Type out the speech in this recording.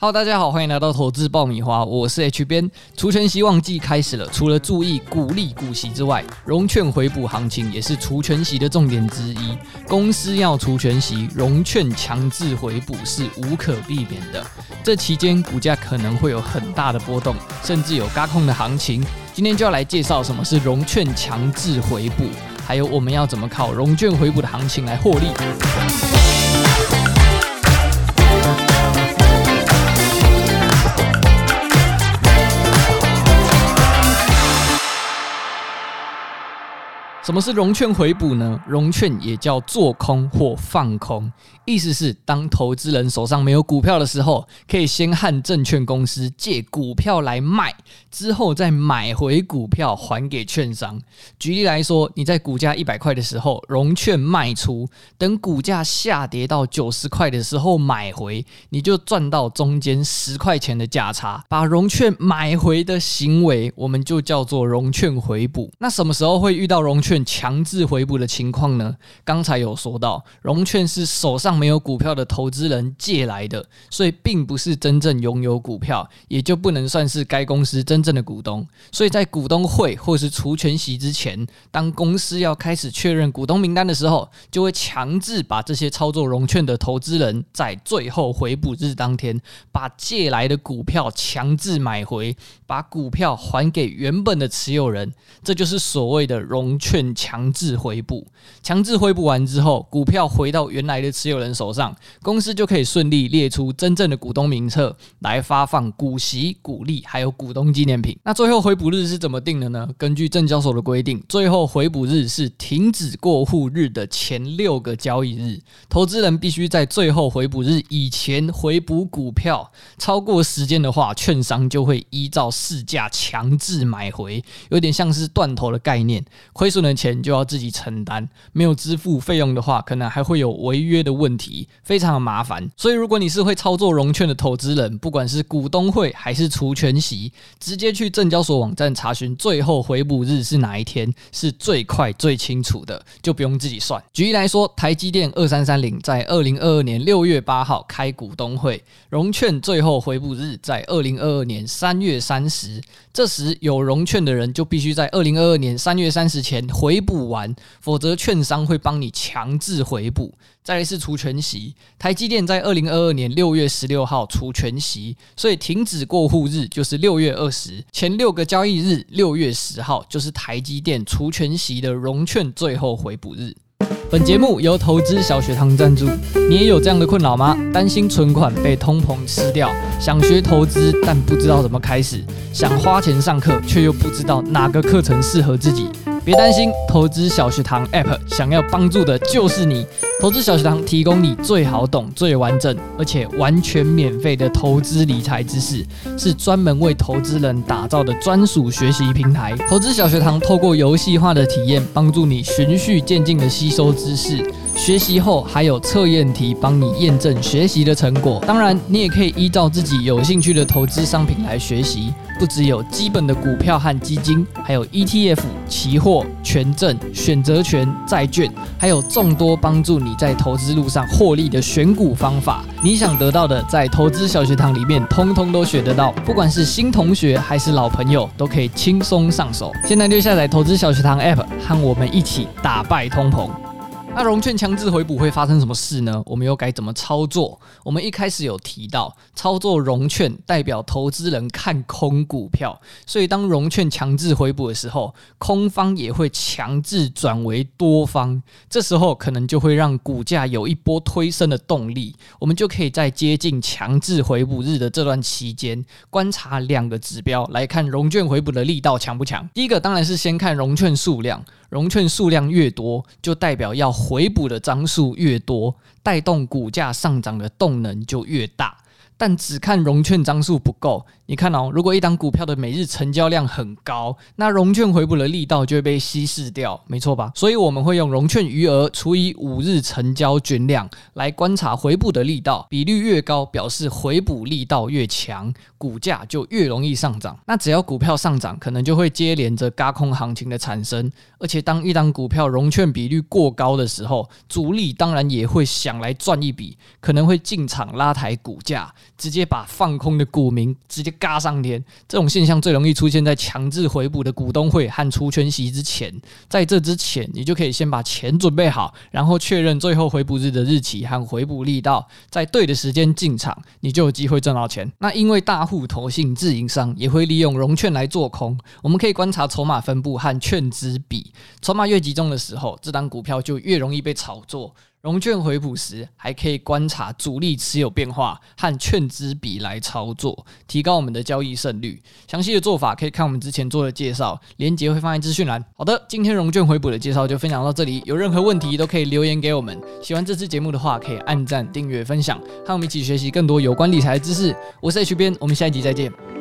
Hello，大家好，欢迎来到投资爆米花，我是 H 编。除权息旺季开始了，除了注意股利股息之外，融券回补行情也是除权息的重点之一。公司要除权息，融券强制回补是无可避免的。这期间股价可能会有很大的波动，甚至有嘎空的行情。今天就要来介绍什么是融券强制回补，还有我们要怎么靠融券回补的行情来获利。什么是融券回补呢？融券也叫做空或放空，意思是当投资人手上没有股票的时候，可以先和证券公司借股票来卖，之后再买回股票还给券商。举例来说，你在股价一百块的时候融券卖出，等股价下跌到九十块的时候买回，你就赚到中间十块钱的价差。把融券买回的行为，我们就叫做融券回补。那什么时候会遇到融券强制回补的情况呢？刚才有说到，融券是手上没有股票的投资人借来的，所以并不是真正拥有股票，也就不能算是该公司真正的股东。所以在股东会或是除权席之前，当公司要开始确认股东名单的时候，就会强制把这些操作融券的投资人在最后回补日当天，把借来的股票强制买回，把股票还给原本的持有人。这就是所谓的融券。强制回补，强制回补完之后，股票回到原来的持有人手上，公司就可以顺利列出真正的股东名册来发放股息、股利，还有股东纪念品。那最后回补日是怎么定的呢？根据证交所的规定，最后回补日是停止过户日的前六个交易日，投资人必须在最后回补日以前回补股票。超过时间的话，券商就会依照市价强制买回，有点像是断头的概念，亏损的钱就要自己承担，没有支付费用的话，可能还会有违约的问题，非常的麻烦。所以，如果你是会操作融券的投资人，不管是股东会还是除权息，直接去证交所网站查询最后回补日是哪一天，是最快最清楚的，就不用自己算。举例来说，台积电二三三零在二零二二年六月八号开股东会，融券最后回补日在二零二二年三月三十，这时有融券的人就必须在二零二二年三月三十前回。补完，否则券商会帮你强制回补。再来是除权息，台积电在二零二二年六月十六号除权息，所以停止过户日就是六月二十，前六个交易日六月十号就是台积电除权息的融券最后回补日。本节目由投资小学堂赞助，你也有这样的困扰吗？担心存款被通膨吃掉，想学投资但不知道怎么开始，想花钱上课却又不知道哪个课程适合自己。别担心，投资小学堂 App 想要帮助的就是你。投资小学堂提供你最好懂、最完整，而且完全免费的投资理财知识，是专门为投资人打造的专属学习平台。投资小学堂透过游戏化的体验，帮助你循序渐进的吸收知识。学习后还有测验题帮你验证学习的成果。当然，你也可以依照自己有兴趣的投资商品来学习。不只有基本的股票和基金，还有 ETF、期货、权证、选择权、债券，还有众多帮助你在投资路上获利的选股方法。你想得到的，在投资小学堂里面通通都学得到。不管是新同学还是老朋友，都可以轻松上手。现在就下载投资小学堂 App，和我们一起打败通膨。那融券强制回补会发生什么事呢？我们又该怎么操作？我们一开始有提到，操作融券代表投资人看空股票，所以当融券强制回补的时候，空方也会强制转为多方，这时候可能就会让股价有一波推升的动力。我们就可以在接近强制回补日的这段期间，观察两个指标来看融券回补的力道强不强。第一个当然是先看融券数量。融券数量越多，就代表要回补的张数越多，带动股价上涨的动能就越大。但只看融券张数不够。你看哦，如果一档股票的每日成交量很高，那融券回补的力道就会被稀释掉，没错吧？所以我们会用融券余额除以五日成交均量来观察回补的力道，比率越高，表示回补力道越强，股价就越容易上涨。那只要股票上涨，可能就会接连着轧空行情的产生，而且当一档股票融券比率过高的时候，主力当然也会想来赚一笔，可能会进场拉抬股价。直接把放空的股民直接嘎上天。这种现象最容易出现在强制回补的股东会和除权息之前。在这之前，你就可以先把钱准备好，然后确认最后回补日的日期和回补力道，在对的时间进场，你就有机会赚到钱。那因为大户、投信、自营商也会利用融券来做空，我们可以观察筹码分布和券资比，筹码越集中的时候，这档股票就越容易被炒作。融券回补时，还可以观察主力持有变化和券资比来操作，提高我们的交易胜率。详细的做法可以看我们之前做的介绍，链接会放在资讯栏。好的，今天融券回补的介绍就分享到这里，有任何问题都可以留言给我们。喜欢这次节目的话，可以按赞、订阅、分享，和我们一起学习更多有关理财的知识。我是 H 编，我们下一集再见。